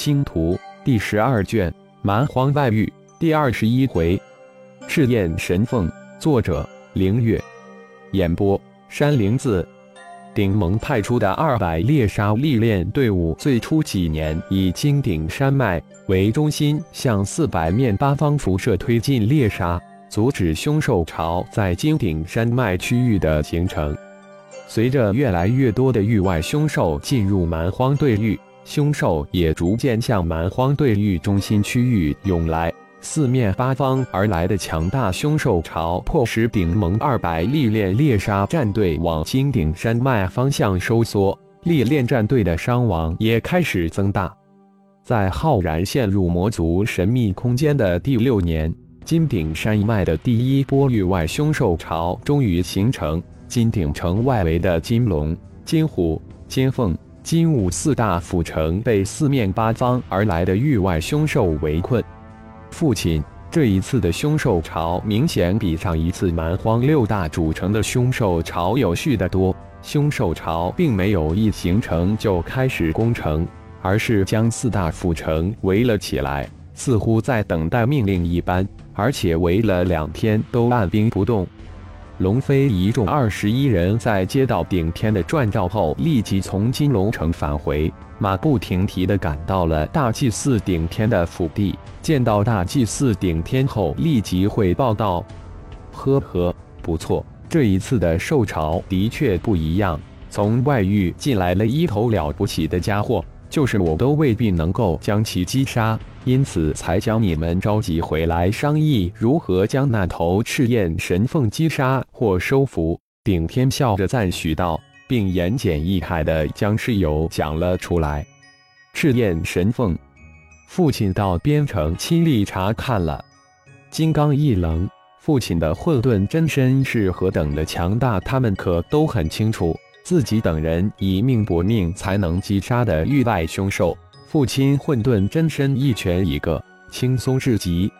星图第十二卷蛮荒外域第二十一回，赤焰神凤。作者：凌月。演播：山灵子。顶盟派出的二百猎杀历练队伍，最初几年以金顶山脉为中心，向四百面八方辐射推进猎杀，阻止凶兽潮在金顶山脉区域的形成。随着越来越多的域外凶兽进入蛮荒对域，凶兽也逐渐向蛮荒对域中心区域涌来。四面八方而来的强大凶兽潮，迫使顶盟二百历练猎杀战队往金顶山脉方向收缩，历练战队的伤亡也开始增大。在浩然陷入魔族神秘空间的第六年，金顶山脉的第一波域外凶兽潮终于形成。金顶城外围的金龙、金虎、金凤、金武四大府城被四面八方而来的域外凶兽围困。父亲，这一次的凶兽潮明显比上一次蛮荒六大主城的凶兽潮有序的多。凶兽潮并没有一形成就开始攻城，而是将四大府城围了起来，似乎在等待命令一般，而且围了两天都按兵不动。龙飞一众二十一人在接到顶天的传召后，立即从金龙城返回，马不停蹄地赶到了大祭司顶天的府邸。见到大祭司顶天后，立即汇报道：“呵呵，不错，这一次的兽潮的确不一样。从外域进来了一头了不起的家伙，就是我都未必能够将其击杀。”因此才将你们召集回来商议如何将那头赤焰神凤击杀或收服。顶天笑着赞许道，并言简意赅地将事由讲了出来。赤焰神凤，父亲到边城亲历查看了。金刚一愣，父亲的混沌真身是何等的强大，他们可都很清楚。自己等人以命搏命才能击杀的域外凶兽。父亲混沌真身一拳一个，轻松至极。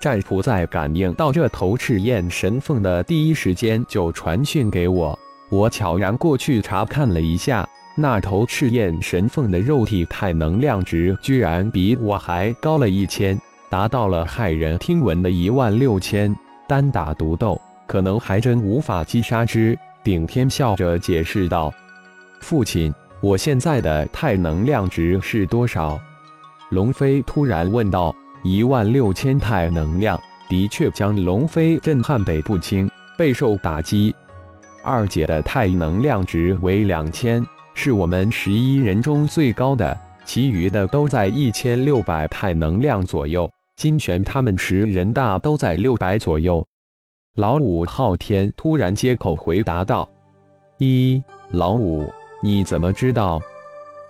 战仆在感应到这头赤焰神凤的第一时间就传讯给我，我悄然过去查看了一下，那头赤焰神凤的肉体态能量值居然比我还高了一千，达到了骇人听闻的一万六千。单打独斗，可能还真无法击杀之。顶天笑着解释道：“父亲。”我现在的太能量值是多少？龙飞突然问道。一万六千太能量，的确将龙飞震撼北不轻，备受打击。二姐的太能量值为两千，是我们十一人中最高的，其余的都在一千六百太能量左右。金泉他们十人大都在六百左右。老五昊天突然接口回答道：“一，老五。”你怎么知道？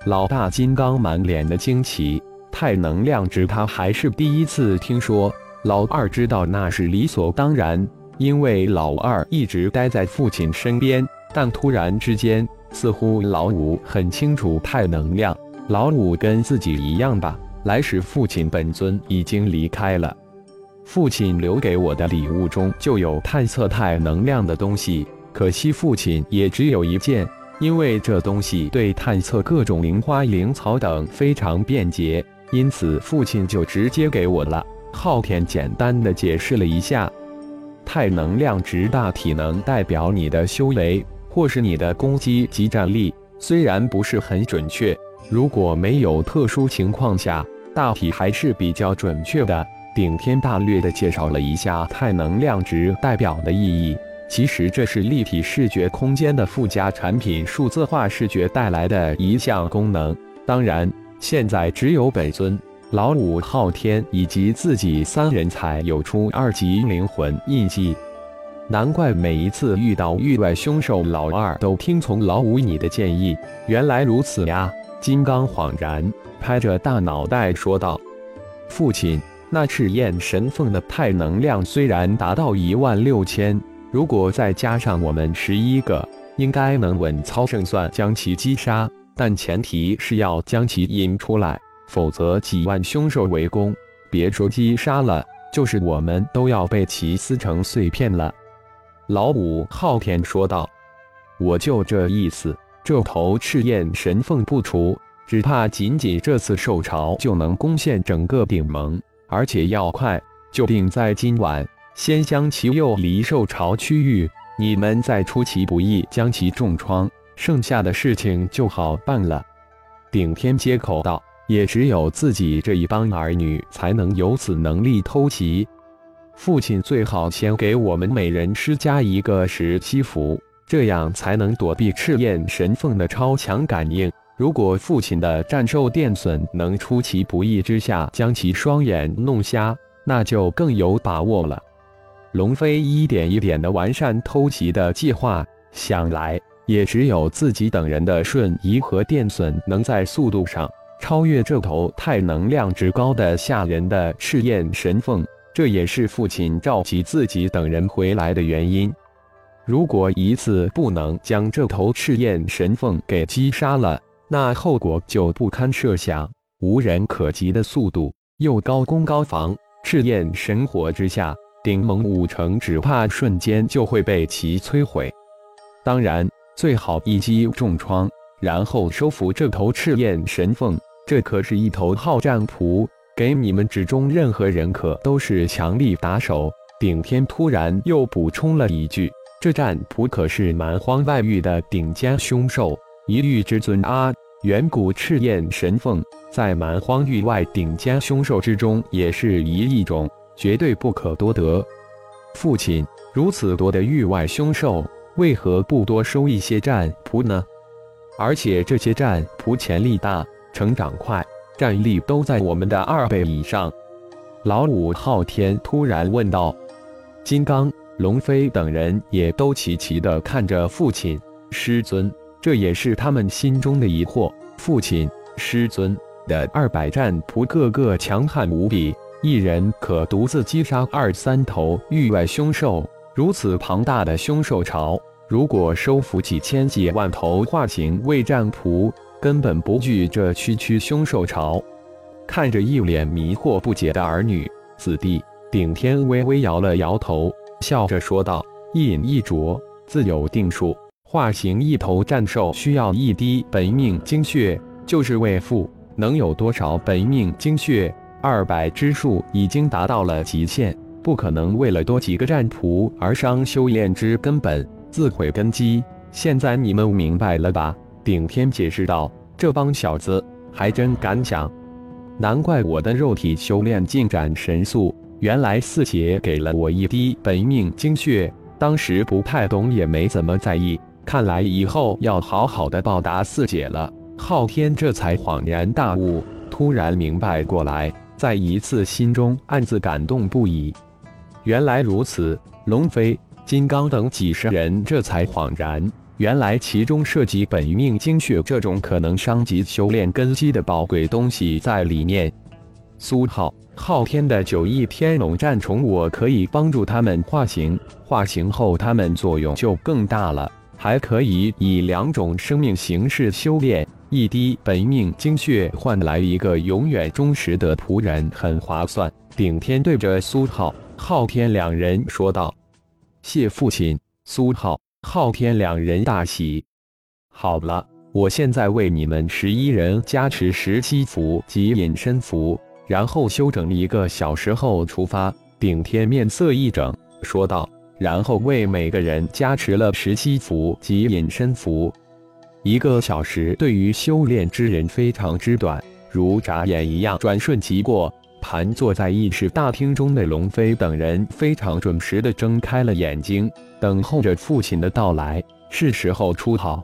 老大金刚满脸的惊奇，太能量值他还是第一次听说。老二知道那是理所当然，因为老二一直待在父亲身边。但突然之间，似乎老五很清楚太能量。老五跟自己一样吧？来时父亲本尊已经离开了，父亲留给我的礼物中就有探测太能量的东西，可惜父亲也只有一件。因为这东西对探测各种灵花灵草等非常便捷，因此父亲就直接给我了。昊天简单的解释了一下，太能量值大体能代表你的修为或是你的攻击及战力，虽然不是很准确，如果没有特殊情况下，大体还是比较准确的。顶天大略的介绍了一下太能量值代表的意义。其实这是立体视觉空间的附加产品，数字化视觉带来的一项功能。当然，现在只有本尊、老五、昊天以及自己三人才有出二级灵魂印记。难怪每一次遇到域外凶兽，老二都听从老五你的建议。原来如此呀！金刚恍然，拍着大脑袋说道：“父亲，那赤焰神凤的太能量虽然达到一万六千。”如果再加上我们十一个，应该能稳操胜算将其击杀。但前提是要将其引出来，否则几万凶兽围攻，别说击杀了，就是我们都要被其撕成碎片了。老五昊天说道：“我就这意思。这头赤焰神凤不除，只怕仅仅这次受潮就能攻陷整个顶盟，而且要快，就定在今晚。先将其诱离受潮区域，你们再出其不意将其重创，剩下的事情就好办了。顶天接口道：“也只有自己这一帮儿女才能有此能力偷袭。父亲最好先给我们每人施加一个石七符，这样才能躲避赤焰神凤的超强感应。如果父亲的战兽电损能出其不意之下将其双眼弄瞎，那就更有把握了。”龙飞一点一点的完善偷袭的计划，想来也只有自己等人的瞬移和电损能在速度上超越这头太能量值高的吓人的赤焰神凤，这也是父亲召集自己等人回来的原因。如果一次不能将这头赤焰神凤给击杀了，那后果就不堪设想。无人可及的速度，又高攻高防，赤焰神火之下。顶盟五城只怕瞬间就会被其摧毁。当然，最好一击重创，然后收服这头赤焰神凤。这可是一头好战仆，给你们之中任何人可都是强力打手。顶天突然又补充了一句：“这战仆可是蛮荒外域的顶尖凶兽，一域之尊啊！远古赤焰神凤在蛮荒域外顶尖凶兽之中也是一亿种。”绝对不可多得。父亲如此多的域外凶兽，为何不多收一些战仆呢？而且这些战仆潜力大，成长快，战力都在我们的二倍以上。老五昊天突然问道。金刚、龙飞等人也都齐齐地看着父亲师尊，这也是他们心中的疑惑。父亲师尊的二百战仆个个强悍无比。一人可独自击杀二三头域外凶兽，如此庞大的凶兽巢，如果收服几千几万头化形卫战仆，根本不惧这区区凶兽巢。看着一脸迷惑不解的儿女子弟，顶天微微摇了摇头，笑着说道：“一饮一啄，自有定数。化形一头战兽需要一滴本命精血，就是为父，能有多少本命精血？”二百之数已经达到了极限，不可能为了多几个战仆而伤修炼之根本，自毁根基。现在你们明白了吧？顶天解释道：“这帮小子还真敢想，难怪我的肉体修炼进展神速。原来四姐给了我一滴本命精血，当时不太懂，也没怎么在意。看来以后要好好的报答四姐了。”昊天这才恍然大悟，突然明白过来。再一次，心中暗自感动不已。原来如此，龙飞、金刚等几十人这才恍然，原来其中涉及本命精血这种可能伤及修炼根基的宝贵东西在里面。苏浩、昊天的九翼天龙战虫，我可以帮助他们化形，化形后他们作用就更大了，还可以以两种生命形式修炼。一滴本命精血换来一个永远忠实的仆人，很划算。顶天对着苏浩、昊天两人说道：“谢父亲。”苏浩、昊天两人大喜。好了，我现在为你们十一人加持十七符及隐身符，然后休整一个小时后出发。顶天面色一整，说道：“然后为每个人加持了十七符及隐身符。”一个小时对于修炼之人非常之短，如眨眼一样转瞬即过。盘坐在议事大厅中的龙飞等人非常准时地睁开了眼睛，等候着父亲的到来。是时候出逃。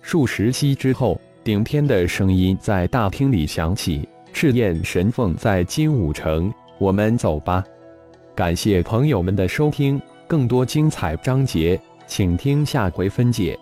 数十息之后，顶天的声音在大厅里响起：“赤焰神凤在金武城，我们走吧。”感谢朋友们的收听，更多精彩章节，请听下回分解。